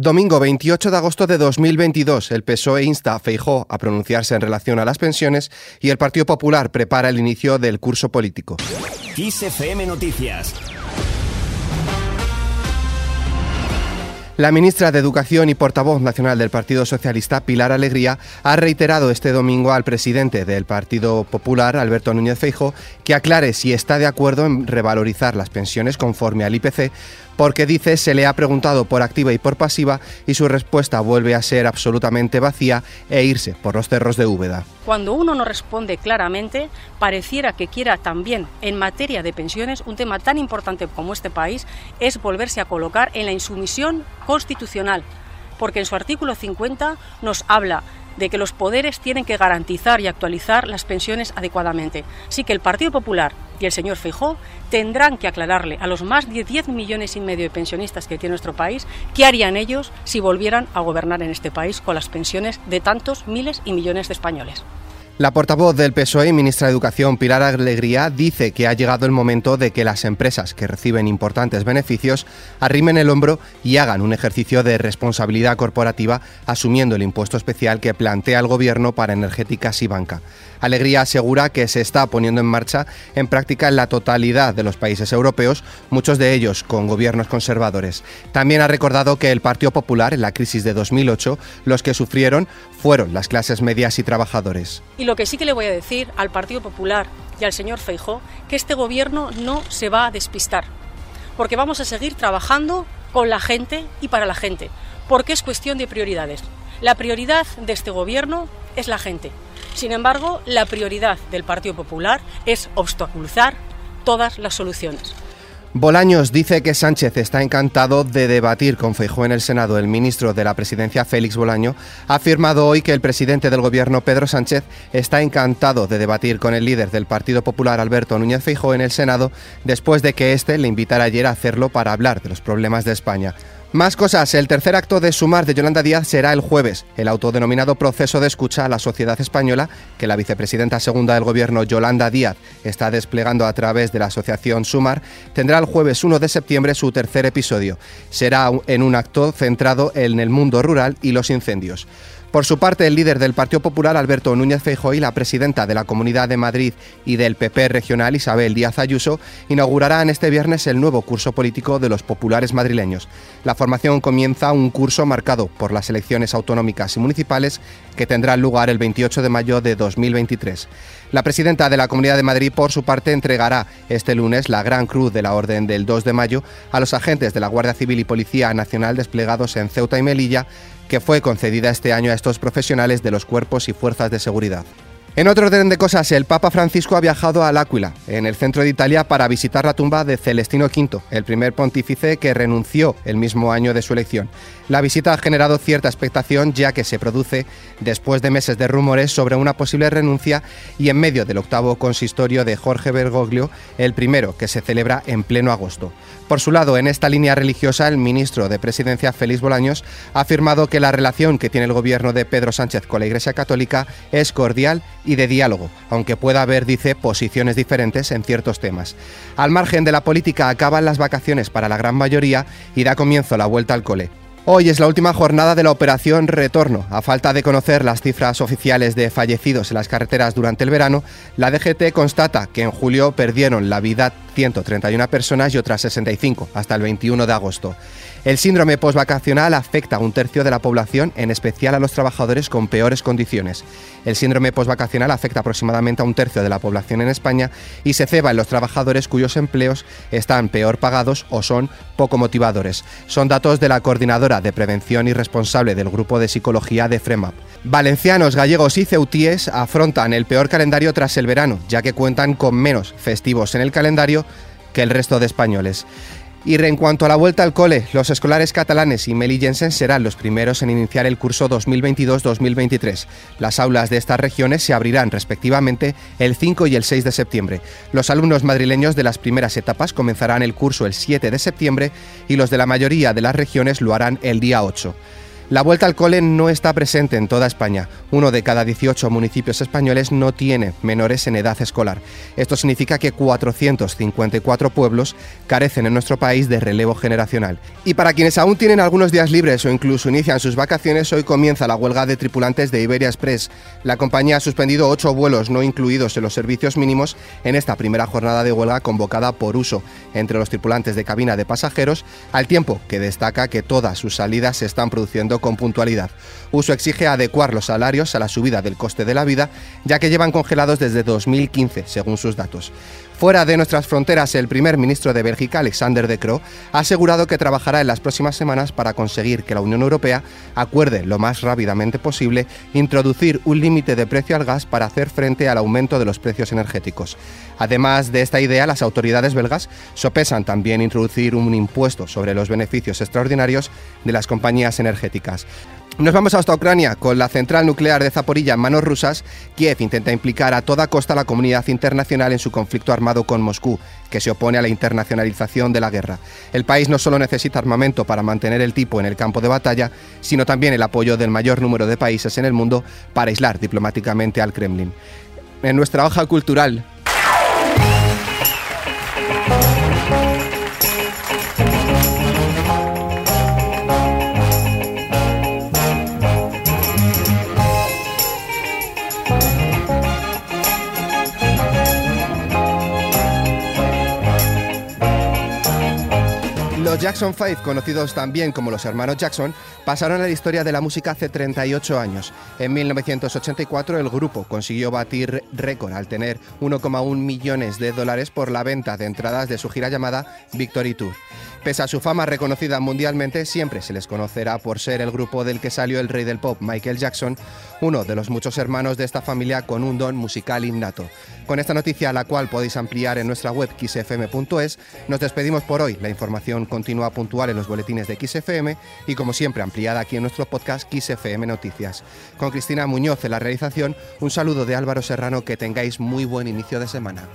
Domingo 28 de agosto de 2022, el PSOE insta a Feijó a pronunciarse en relación a las pensiones y el Partido Popular prepara el inicio del curso político. Noticias La ministra de Educación y portavoz nacional del Partido Socialista, Pilar Alegría, ha reiterado este domingo al presidente del Partido Popular, Alberto Núñez Feijo, que aclare si está de acuerdo en revalorizar las pensiones conforme al IPC porque dice se le ha preguntado por activa y por pasiva y su respuesta vuelve a ser absolutamente vacía e irse por los cerros de Úbeda. Cuando uno no responde claramente, pareciera que quiera también en materia de pensiones un tema tan importante como este país es volverse a colocar en la insumisión constitucional, porque en su artículo 50 nos habla de que los poderes tienen que garantizar y actualizar las pensiones adecuadamente. Así que el Partido Popular y el señor Feijó tendrán que aclararle a los más de 10 millones y medio de pensionistas que tiene nuestro país qué harían ellos si volvieran a gobernar en este país con las pensiones de tantos miles y millones de españoles. La portavoz del PSOE ministra de Educación, Pilar Alegría, dice que ha llegado el momento de que las empresas que reciben importantes beneficios arrimen el hombro y hagan un ejercicio de responsabilidad corporativa asumiendo el impuesto especial que plantea el Gobierno para energéticas y banca. Alegría asegura que se está poniendo en marcha en práctica en la totalidad de los países europeos, muchos de ellos con gobiernos conservadores. También ha recordado que el Partido Popular en la crisis de 2008 los que sufrieron fueron las clases medias y trabajadores lo que sí que le voy a decir al Partido Popular y al señor Feijó, que este gobierno no se va a despistar, porque vamos a seguir trabajando con la gente y para la gente, porque es cuestión de prioridades. La prioridad de este gobierno es la gente. Sin embargo, la prioridad del Partido Popular es obstaculizar todas las soluciones. Bolaños dice que Sánchez está encantado de debatir con Feijóo en el Senado. El ministro de la Presidencia, Félix Bolaño, ha afirmado hoy que el presidente del Gobierno, Pedro Sánchez, está encantado de debatir con el líder del Partido Popular, Alberto Núñez Feijóo, en el Senado, después de que éste le invitara ayer a hacerlo para hablar de los problemas de España. Más cosas. El tercer acto de Sumar de Yolanda Díaz será el jueves. El autodenominado proceso de escucha a la sociedad española, que la vicepresidenta segunda del Gobierno, Yolanda Díaz, está desplegando a través de la asociación Sumar, tendrá el jueves 1 de septiembre su tercer episodio. Será en un acto centrado en el mundo rural y los incendios. Por su parte, el líder del Partido Popular, Alberto Núñez Feijóo, y la presidenta de la Comunidad de Madrid y del PP regional, Isabel Díaz Ayuso, inaugurarán este viernes el nuevo curso político de los populares madrileños. La formación comienza un curso marcado por las elecciones autonómicas y municipales que tendrán lugar el 28 de mayo de 2023. La presidenta de la Comunidad de Madrid, por su parte, entregará este lunes la Gran Cruz de la Orden del 2 de mayo a los agentes de la Guardia Civil y Policía Nacional desplegados en Ceuta y Melilla que fue concedida este año a estos profesionales de los cuerpos y fuerzas de seguridad. En otro orden de cosas, el Papa Francisco ha viajado a L'Aquila, en el centro de Italia, para visitar la tumba de Celestino V, el primer pontífice que renunció el mismo año de su elección. La visita ha generado cierta expectación ya que se produce después de meses de rumores sobre una posible renuncia y en medio del octavo consistorio de Jorge Bergoglio, el primero que se celebra en pleno agosto. Por su lado, en esta línea religiosa, el ministro de Presidencia, Félix Bolaños, ha afirmado que la relación que tiene el gobierno de Pedro Sánchez con la Iglesia Católica es cordial y de diálogo, aunque pueda haber, dice, posiciones diferentes en ciertos temas. Al margen de la política acaban las vacaciones para la gran mayoría y da comienzo la vuelta al cole. Hoy es la última jornada de la operación Retorno. A falta de conocer las cifras oficiales de fallecidos en las carreteras durante el verano, la DGT constata que en julio perdieron la vida 131 personas y otras 65 hasta el 21 de agosto. El síndrome postvacacional afecta a un tercio de la población, en especial a los trabajadores con peores condiciones. El síndrome postvacacional afecta aproximadamente a un tercio de la población en España y se ceba en los trabajadores cuyos empleos están peor pagados o son poco motivadores. Son datos de la coordinadora de prevención y responsable del grupo de psicología de FREMAP. Valencianos, gallegos y ceutíes afrontan el peor calendario tras el verano, ya que cuentan con menos festivos en el calendario que el resto de españoles. Y en cuanto a la vuelta al cole, los escolares catalanes y melillenses serán los primeros en iniciar el curso 2022-2023. Las aulas de estas regiones se abrirán respectivamente el 5 y el 6 de septiembre. Los alumnos madrileños de las primeras etapas comenzarán el curso el 7 de septiembre y los de la mayoría de las regiones lo harán el día 8. La vuelta al cole no está presente en toda España. Uno de cada 18 municipios españoles no tiene menores en edad escolar. Esto significa que 454 pueblos carecen en nuestro país de relevo generacional. Y para quienes aún tienen algunos días libres o incluso inician sus vacaciones, hoy comienza la huelga de tripulantes de Iberia Express. La compañía ha suspendido ocho vuelos no incluidos en los servicios mínimos en esta primera jornada de huelga convocada por uso entre los tripulantes de cabina de pasajeros, al tiempo que destaca que todas sus salidas se están produciendo con puntualidad. Uso exige adecuar los salarios a la subida del coste de la vida, ya que llevan congelados desde 2015, según sus datos. Fuera de nuestras fronteras, el primer ministro de Bélgica, Alexander De Croo, ha asegurado que trabajará en las próximas semanas para conseguir que la Unión Europea acuerde lo más rápidamente posible introducir un límite de precio al gas para hacer frente al aumento de los precios energéticos. Además de esta idea, las autoridades belgas sopesan también introducir un impuesto sobre los beneficios extraordinarios de las compañías energéticas. Nos vamos hasta Ucrania. Con la central nuclear de Zaporilla en manos rusas, Kiev intenta implicar a toda costa a la comunidad internacional en su conflicto armado con Moscú, que se opone a la internacionalización de la guerra. El país no solo necesita armamento para mantener el tipo en el campo de batalla, sino también el apoyo del mayor número de países en el mundo para aislar diplomáticamente al Kremlin. En nuestra hoja cultural Los Jackson 5, conocidos también como los hermanos Jackson, pasaron a la historia de la música hace 38 años. En 1984 el grupo consiguió batir récord al tener 1,1 millones de dólares por la venta de entradas de su gira llamada Victory Tour. Pese a su fama reconocida mundialmente, siempre se les conocerá por ser el grupo del que salió el rey del pop, Michael Jackson, uno de los muchos hermanos de esta familia con un don musical innato. Con esta noticia, la cual podéis ampliar en nuestra web xfm.es, nos despedimos por hoy. La información continúa puntual en los boletines de XFM y, como siempre, ampliada aquí en nuestro podcast XFM Noticias. Con Cristina Muñoz en la realización, un saludo de Álvaro Serrano, que tengáis muy buen inicio de semana.